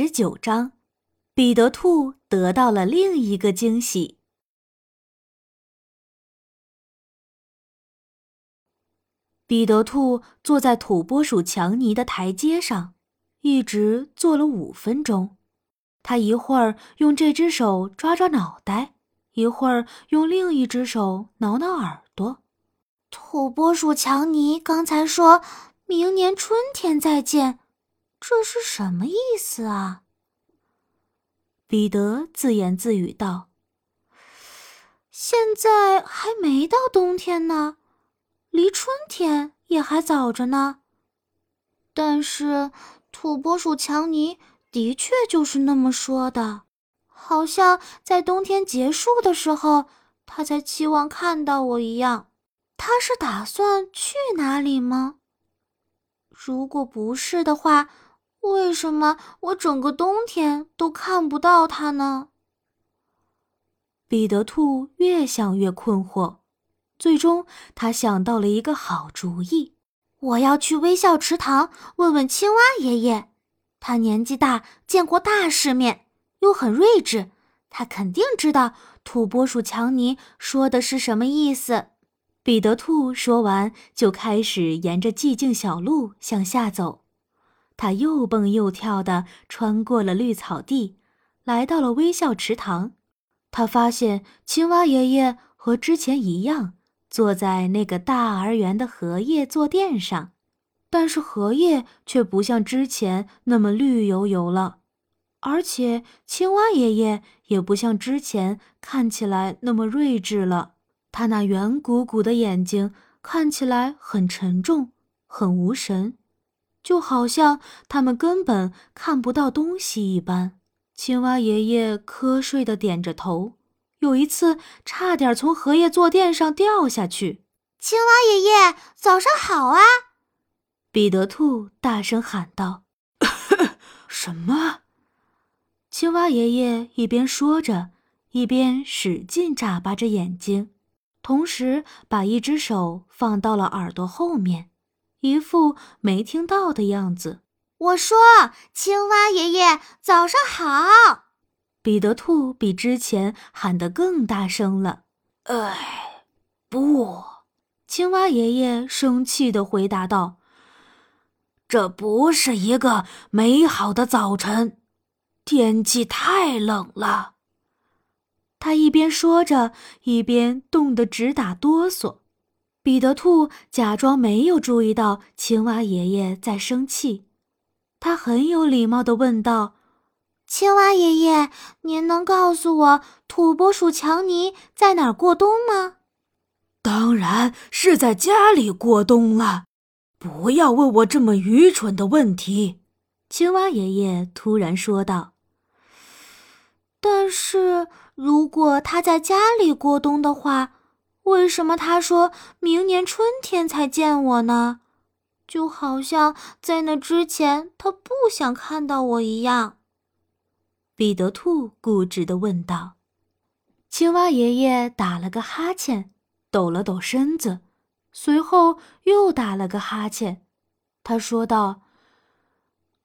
十九章，彼得兔得到了另一个惊喜。彼得兔坐在土拨鼠强尼的台阶上，一直坐了五分钟。他一会儿用这只手抓抓脑袋，一会儿用另一只手挠挠耳朵。土拨鼠强尼刚才说明年春天再见。这是什么意思啊？彼得自言自语道：“现在还没到冬天呢，离春天也还早着呢。但是土拨鼠强尼的确就是那么说的，好像在冬天结束的时候，他才期望看到我一样。他是打算去哪里吗？如果不是的话。”为什么我整个冬天都看不到它呢？彼得兔越想越困惑，最终他想到了一个好主意：我要去微笑池塘问问青蛙爷爷。他年纪大，见过大世面，又很睿智，他肯定知道土拨鼠强尼说的是什么意思。彼得兔说完，就开始沿着寂静小路向下走。他又蹦又跳地穿过了绿草地，来到了微笑池塘。他发现青蛙爷爷和之前一样，坐在那个大而圆的荷叶坐垫上，但是荷叶却不像之前那么绿油油了，而且青蛙爷爷也不像之前看起来那么睿智了。他那圆鼓鼓的眼睛看起来很沉重，很无神。就好像他们根本看不到东西一般。青蛙爷爷瞌睡的点着头，有一次差点从荷叶坐垫上掉下去。青蛙爷爷，早上好啊！彼得兔大声喊道。什么？青蛙爷爷一边说着，一边使劲眨巴着眼睛，同时把一只手放到了耳朵后面。一副没听到的样子。我说：“青蛙爷爷，早上好。”彼得兔比之前喊得更大声了。“哎，不！”青蛙爷爷生气地回答道，“这不是一个美好的早晨，天气太冷了。”他一边说着，一边冻得直打哆嗦。彼得兔假装没有注意到青蛙爷爷在生气，他很有礼貌地问道：“青蛙爷爷，您能告诉我土拨鼠强尼在哪儿过冬吗？”“当然是在家里过冬了，不要问我这么愚蠢的问题。”青蛙爷爷突然说道。“但是如果他在家里过冬的话，”为什么他说明年春天才见我呢？就好像在那之前他不想看到我一样。彼得兔固执地问道。青蛙爷爷打了个哈欠，抖了抖身子，随后又打了个哈欠。他说道：“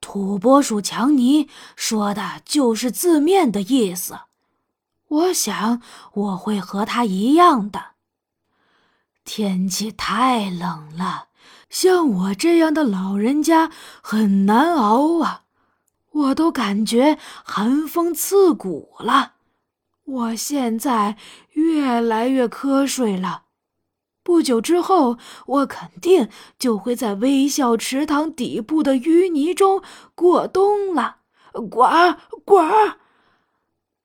土拨鼠强尼说的就是字面的意思，我想我会和他一样的。”天气太冷了，像我这样的老人家很难熬啊！我都感觉寒风刺骨了。我现在越来越瞌睡了，不久之后，我肯定就会在微笑池塘底部的淤泥中过冬了。呱呱！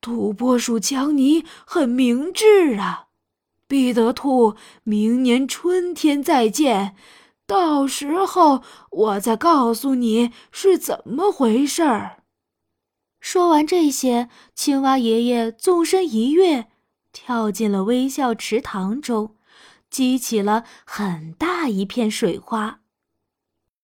土拨鼠强尼很明智啊。彼得兔，明年春天再见，到时候我再告诉你是怎么回事儿。说完这些，青蛙爷爷纵身一跃，跳进了微笑池塘中，激起了很大一片水花。